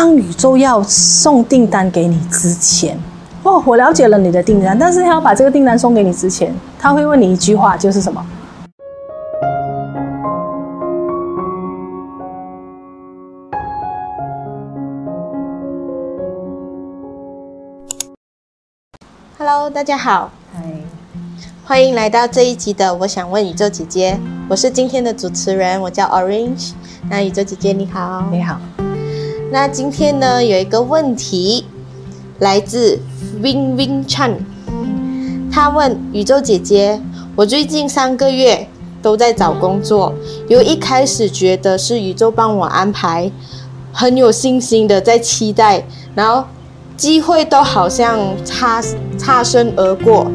当宇宙要送订单给你之前，哦，我了解了你的订单，但是他要把这个订单送给你之前，他会问你一句话，就是什么？Hello，大家好，嗨，欢迎来到这一集的《我想问宇宙姐姐》，我是今天的主持人，我叫 Orange。那宇宙姐姐你好，你好。那今天呢，有一个问题来自 Win Win Chan，他问宇宙姐姐：“我最近三个月都在找工作，由一开始觉得是宇宙帮我安排，很有信心的在期待，然后机会都好像擦擦身而过，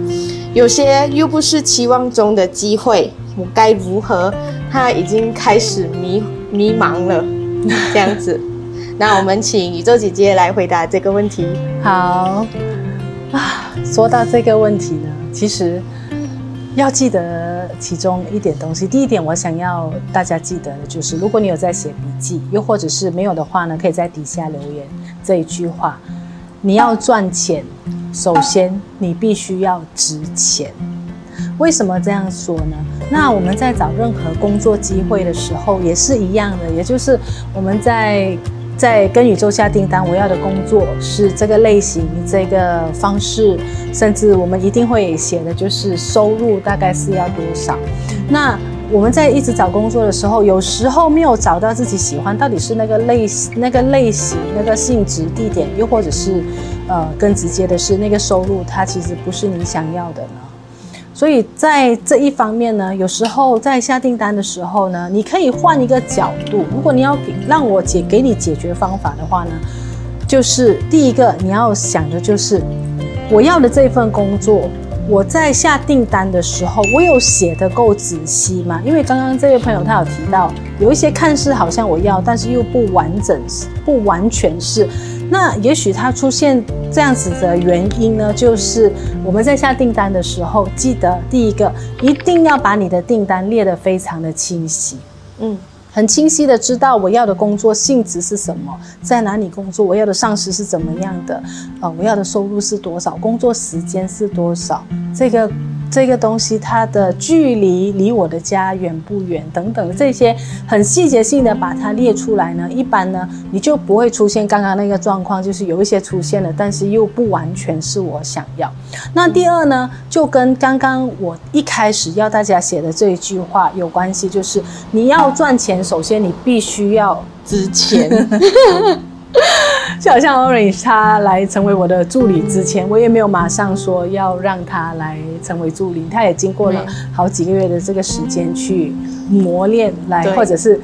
有些又不是期望中的机会，我该如何？他已经开始迷迷茫了，这样子。”那我们请宇宙姐姐来回答这个问题。好啊，说到这个问题呢，其实要记得其中一点东西。第一点，我想要大家记得的就是，如果你有在写笔记，又或者是没有的话呢，可以在底下留言这一句话：你要赚钱，首先你必须要值钱。为什么这样说呢？那我们在找任何工作机会的时候也是一样的，也就是我们在。在跟宇宙下订单，我要的工作是这个类型、这个方式，甚至我们一定会写的就是收入大概是要多少。那我们在一直找工作的时候，有时候没有找到自己喜欢，到底是那个类型、那个类型、那个性质、地点，又或者是呃更直接的是那个收入，它其实不是你想要的呢？所以在这一方面呢，有时候在下订单的时候呢，你可以换一个角度。如果你要给让我解给你解决方法的话呢，就是第一个你要想的就是，我要的这份工作，我在下订单的时候，我有写得够仔细吗？因为刚刚这位朋友他有提到，有一些看似好像我要，但是又不完整，不完全是。那也许它出现这样子的原因呢，就是我们在下订单的时候，记得第一个一定要把你的订单列得非常的清晰，嗯，很清晰的知道我要的工作性质是什么，在哪里工作，我要的上司是怎么样的，呃，我要的收入是多少，工作时间是多少，这个。这个东西它的距离离我的家远不远等等这些很细节性的把它列出来呢，一般呢你就不会出现刚刚那个状况，就是有一些出现了，但是又不完全是我想要。那第二呢，就跟刚刚我一开始要大家写的这一句话有关系，就是你要赚钱，首先你必须要值钱。就好像 Orange 他来成为我的助理之前，我也没有马上说要让他来成为助理，他也经过了好几个月的这个时间去磨练，来或者是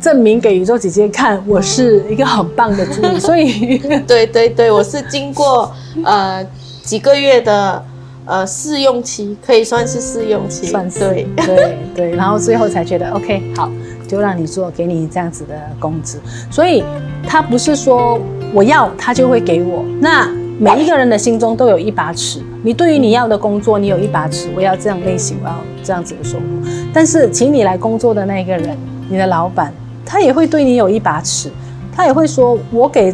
证明给宇宙姐姐看，我是一个很棒的助理。所以，对对对，我是经过呃几个月的呃试用期，可以算是试用期，算是对对对，然后最后才觉得 OK 好。就让你做，给你这样子的工资，所以他不是说我要他就会给我。那每一个人的心中都有一把尺，你对于你要的工作，你有一把尺，我要这样类型，我要这样子的收入。但是请你来工作的那个人，你的老板，他也会对你有一把尺，他也会说，我给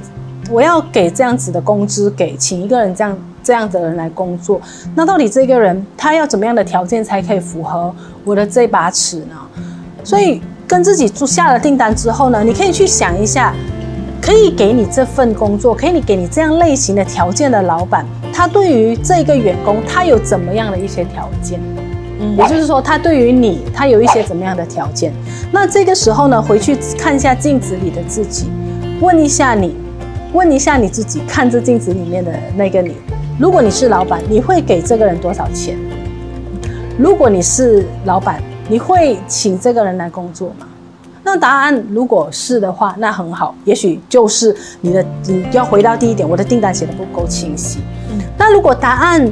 我要给这样子的工资，给请一个人这样这样的人来工作，那到底这个人他要怎么样的条件才可以符合我的这把尺呢？所以。跟自己做下了订单之后呢，你可以去想一下，可以给你这份工作，可以你给你这样类型的条件的老板，他对于这个员工，他有怎么样的一些条件？嗯，也就是说，他对于你，他有一些怎么样的条件？那这个时候呢，回去看一下镜子里的自己，问一下你，问一下你自己，看着镜子里面的那个你，如果你是老板，你会给这个人多少钱？如果你是老板。你会请这个人来工作吗？那答案如果是的话，那很好，也许就是你的，你要回到第一点，我的订单写的不够清晰。嗯，那如果答案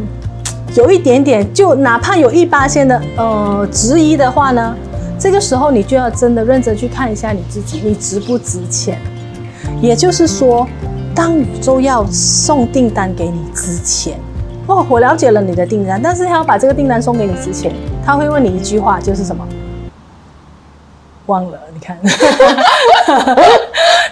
有一点点，就哪怕有一八线的呃质疑的话呢，这个时候你就要真的认真去看一下你自己，你值不值钱？也就是说，当宇宙要送订单给你之前。哦，我了解了你的订单，但是他要把这个订单送给你之前，他会问你一句话，就是什么？忘了？你看，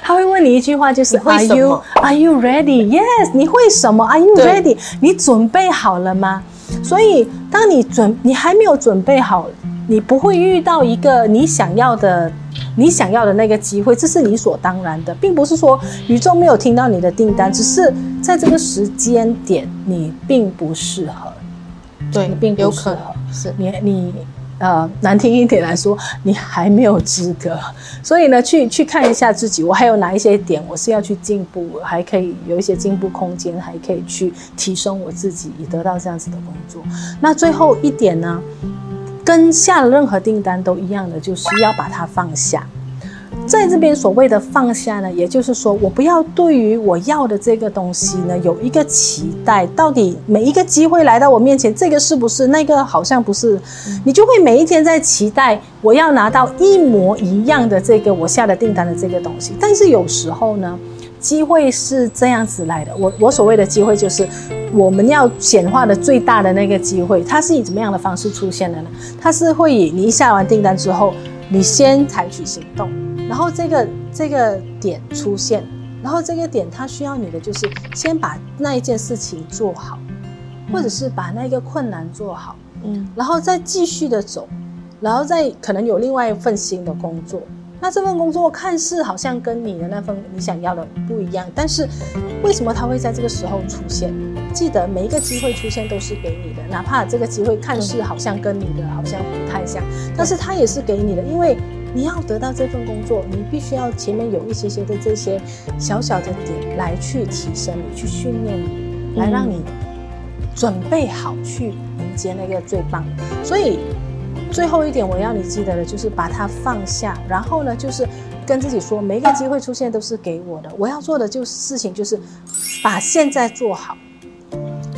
他会问你一句话，就是 Are you Are you ready? Yes，你会什么？Are you ready? 你准备好了吗？所以，当你准你还没有准备好，你不会遇到一个你想要的。你想要的那个机会，这是理所当然的，并不是说宇宙没有听到你的订单，只是在这个时间点你并不适合，对，你并不适合，是你你呃难听一点来说，你还没有资格。所以呢，去去看一下自己，我还有哪一些点我是要去进步，还可以有一些进步空间，还可以去提升我自己，以得到这样子的工作。那最后一点呢？跟下了任何订单都一样的，就是要把它放下。在这边所谓的放下呢，也就是说，我不要对于我要的这个东西呢有一个期待，到底每一个机会来到我面前，这个是不是？那个好像不是，你就会每一天在期待我要拿到一模一样的这个我下的订单的这个东西。但是有时候呢，机会是这样子来的。我我所谓的机会就是。我们要显化的最大的那个机会，它是以怎么样的方式出现的呢？它是会以你一下完订单之后，你先采取行动，然后这个这个点出现，然后这个点它需要你的就是先把那一件事情做好，或者是把那个困难做好，嗯，然后再继续的走，然后再可能有另外一份新的工作。那这份工作看似好像跟你的那份你想要的不一样，但是为什么它会在这个时候出现？记得每一个机会出现都是给你的，哪怕这个机会看似好像跟你的好像不太像，但是它也是给你的，因为你要得到这份工作，你必须要前面有一些些的这些小小的点来去提升你，去训练你，来让你准备好去迎接那个最棒。所以。最后一点，我要你记得的就是把它放下，然后呢，就是跟自己说，每一个机会出现都是给我的，我要做的就是事情就是把现在做好。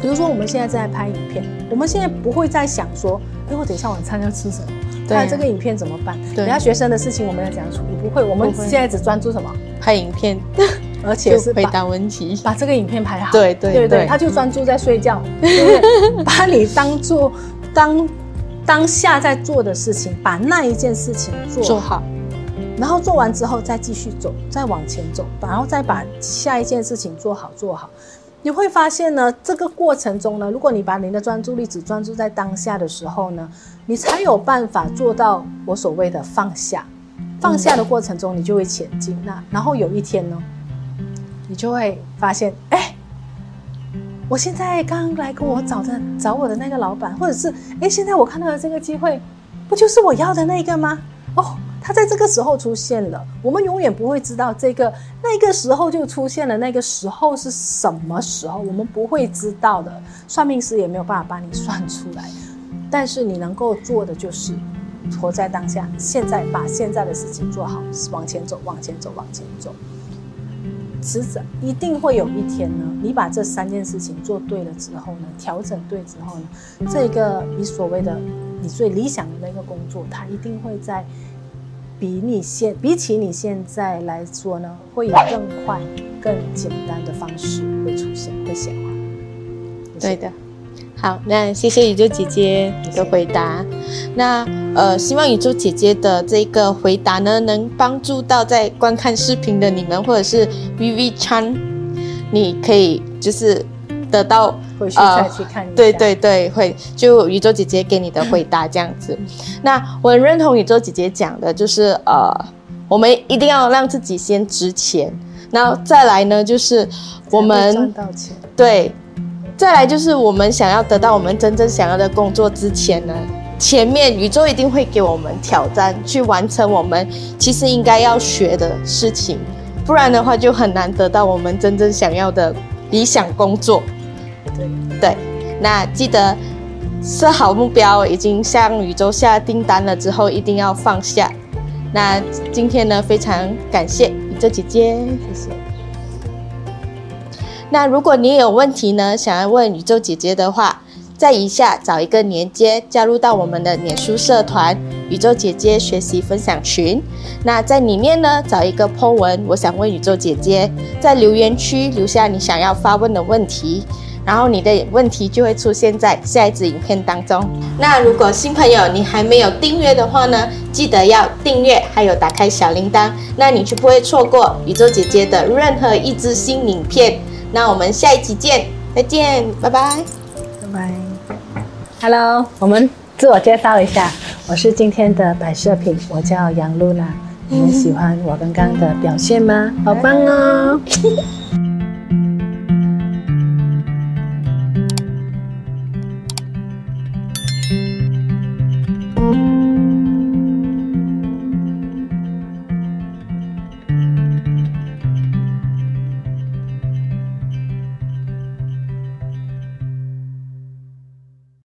比如说，我们现在在拍影片，我们现在不会再想说，哎，我等一下晚餐要吃什么？对啊，这个影片怎么办？对，等下学生的事情我们要怎样处理？不会，我们现在只专注什么？拍影片，而且是回答问题，把这个影片拍好。对对对，对，他就专注在睡觉，对不对？把你当做当。当下在做的事情，把那一件事情做好，做好，然后做完之后再继续走，再往前走，然后再把下一件事情做好做好。你会发现呢，这个过程中呢，如果你把你的专注力只专注在当下的时候呢，你才有办法做到我所谓的放下。放下的过程中，你就会前进。那然后有一天呢，你就会发现，哎。我现在刚来跟我找的找我的那个老板，或者是哎，现在我看到的这个机会，不就是我要的那个吗？哦，他在这个时候出现了。我们永远不会知道这个那个时候就出现了，那个时候是什么时候，我们不会知道的。算命师也没有办法帮你算出来。但是你能够做的就是活在当下，现在把现在的事情做好，往前走，往前走，往前走。迟早一定会有一天呢，你把这三件事情做对了之后呢，调整对之后呢，这个你所谓的你最理想的那个工作，它一定会在比你现比起你现在来说呢，会以更快、更简单的方式会出现，会显化。对的。好，那谢谢宇宙姐姐的回答。那呃，希望宇宙姐姐的这个回答呢，能帮助到在观看视频的你们，或者是 Vivian，你可以就是得到回去再去看。对对对，会就宇宙姐姐给你的回答这样子。那我很认同宇宙姐姐讲的，就是呃，我们一定要让自己先值钱，然后再来呢，就是我们赚到钱。对。再来就是我们想要得到我们真正想要的工作之前呢，前面宇宙一定会给我们挑战，去完成我们其实应该要学的事情，不然的话就很难得到我们真正想要的理想工作。对，那记得设好目标，已经向宇宙下订单了之后，一定要放下。那今天呢，非常感谢宇宙姐姐，谢谢。那如果你有问题呢，想要问宇宙姐姐的话，在以下找一个连接，加入到我们的脸书社团“宇宙姐姐学习分享群”。那在里面呢，找一个 po 文，我想问宇宙姐姐，在留言区留下你想要发问的问题，然后你的问题就会出现在下一支影片当中。那如果新朋友你还没有订阅的话呢，记得要订阅，还有打开小铃铛，那你就不会错过宇宙姐姐的任何一支新影片。那我们下一期见，再见，拜拜，拜拜。Hello，我们自我介绍一下，我是今天的摆设品，我叫杨露娜。你们喜欢我刚刚的表现吗？好棒哦！